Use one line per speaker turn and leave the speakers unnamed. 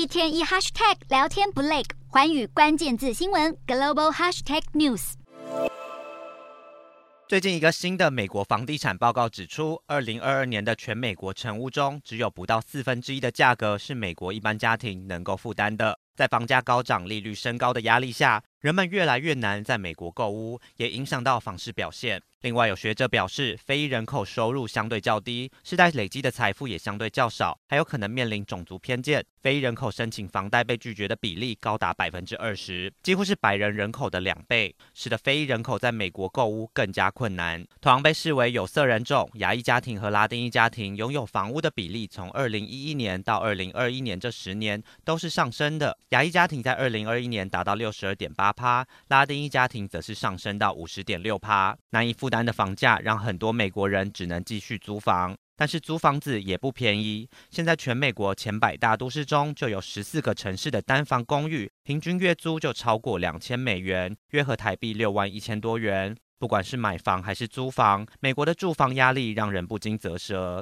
一天一 hashtag 聊天不累，环宇关键字新闻 global hashtag news。
最近一个新的美国房地产报告指出，二零二二年的全美国成屋中，只有不到四分之一的价格是美国一般家庭能够负担的。在房价高涨、利率升高的压力下，人们越来越难在美国购屋，也影响到房市表现。另外，有学者表示，非裔人口收入相对较低，世代累积的财富也相对较少，还有可能面临种族偏见。非裔人口申请房贷被拒绝的比例高达百分之二十，几乎是白人人口的两倍，使得非裔人口在美国购屋更加困难。同样被视为有色人种，亚裔家庭和拉丁裔家庭拥有房屋的比例，从二零一一年到二零二一年这十年都是上升的。亚裔家庭在二零二一年达到六十二点八帕，拉丁裔家庭则是上升到五十点六趴，难以负担的房价让很多美国人只能继续租房，但是租房子也不便宜。现在全美国前百大都市中就有十四个城市的单房公寓，平均月租就超过两千美元，约合台币六万一千多元。不管是买房还是租房，美国的住房压力让人不禁啧舌。